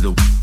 to the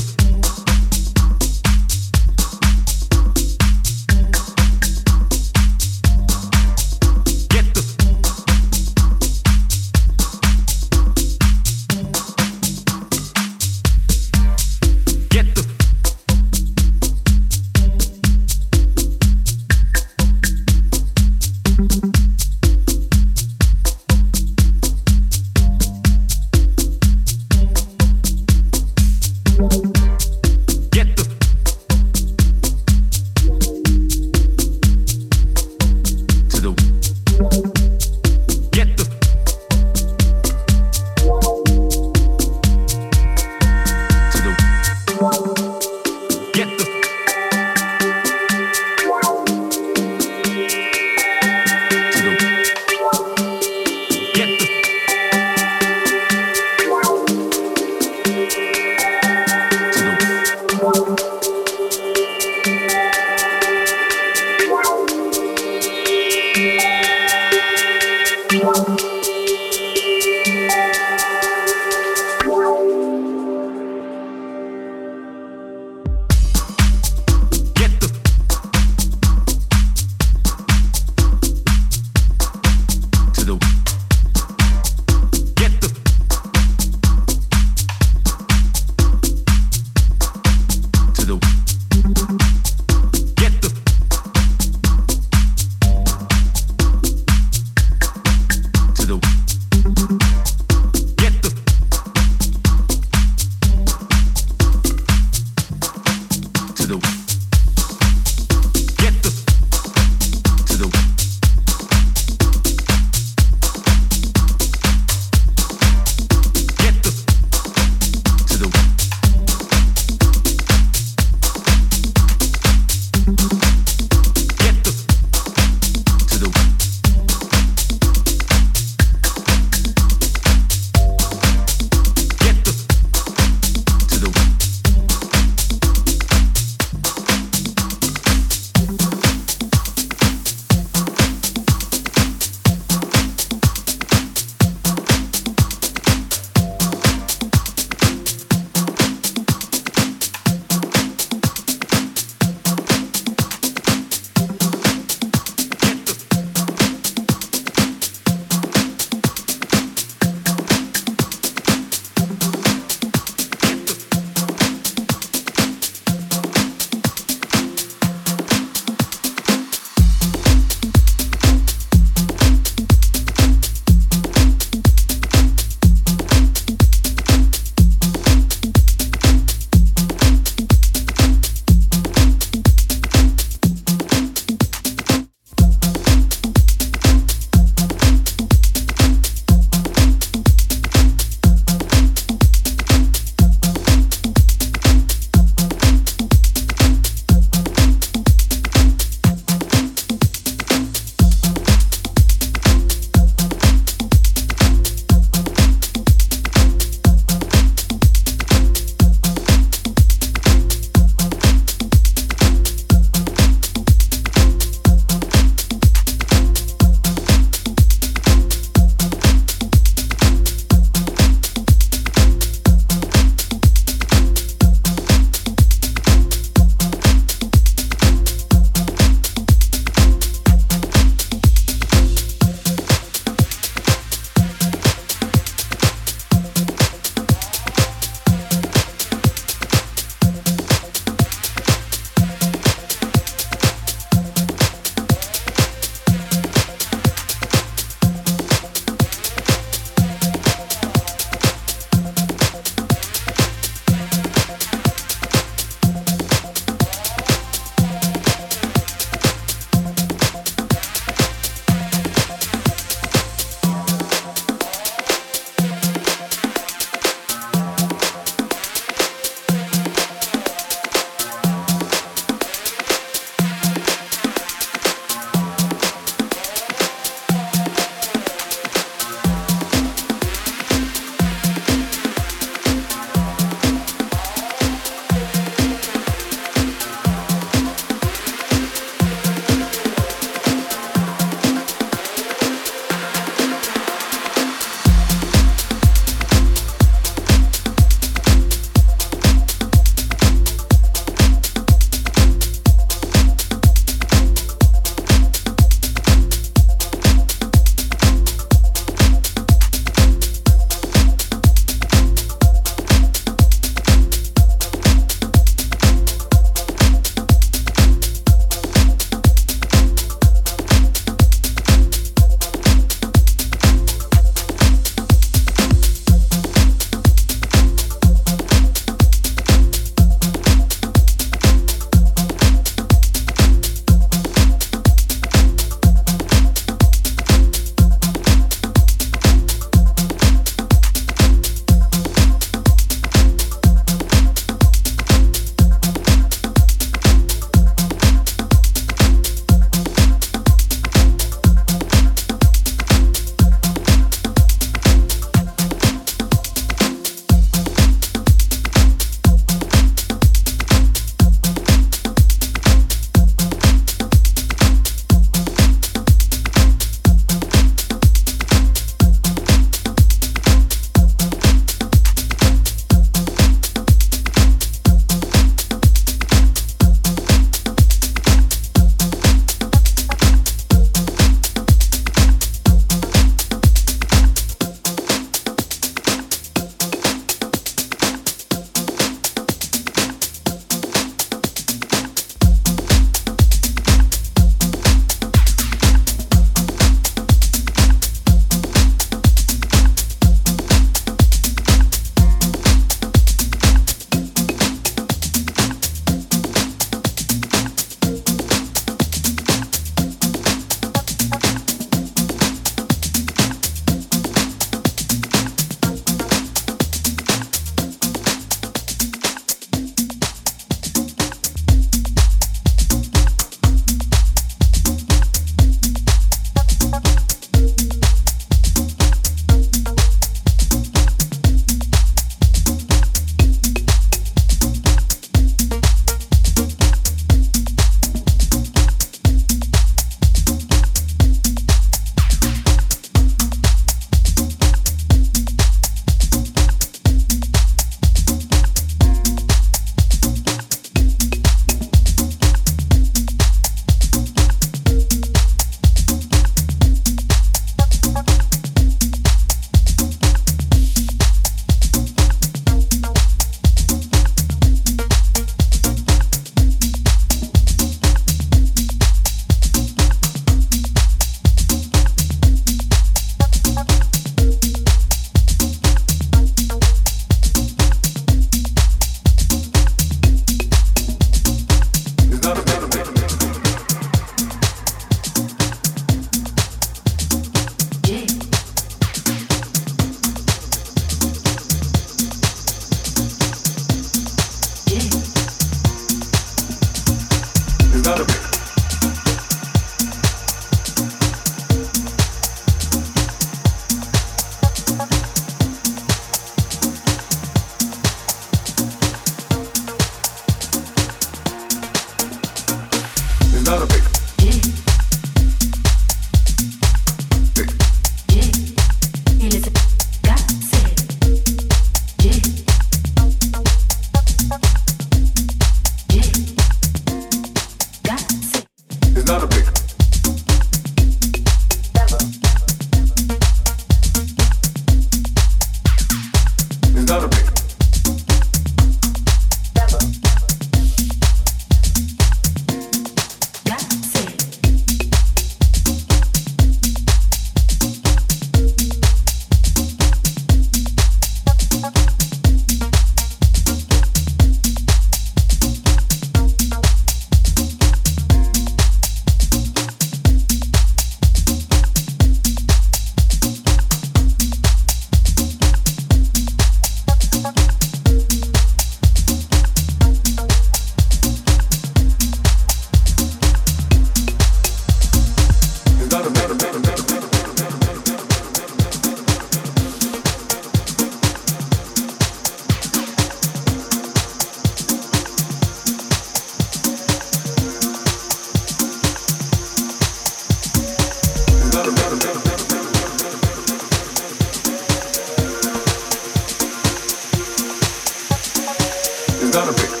gonna break.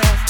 just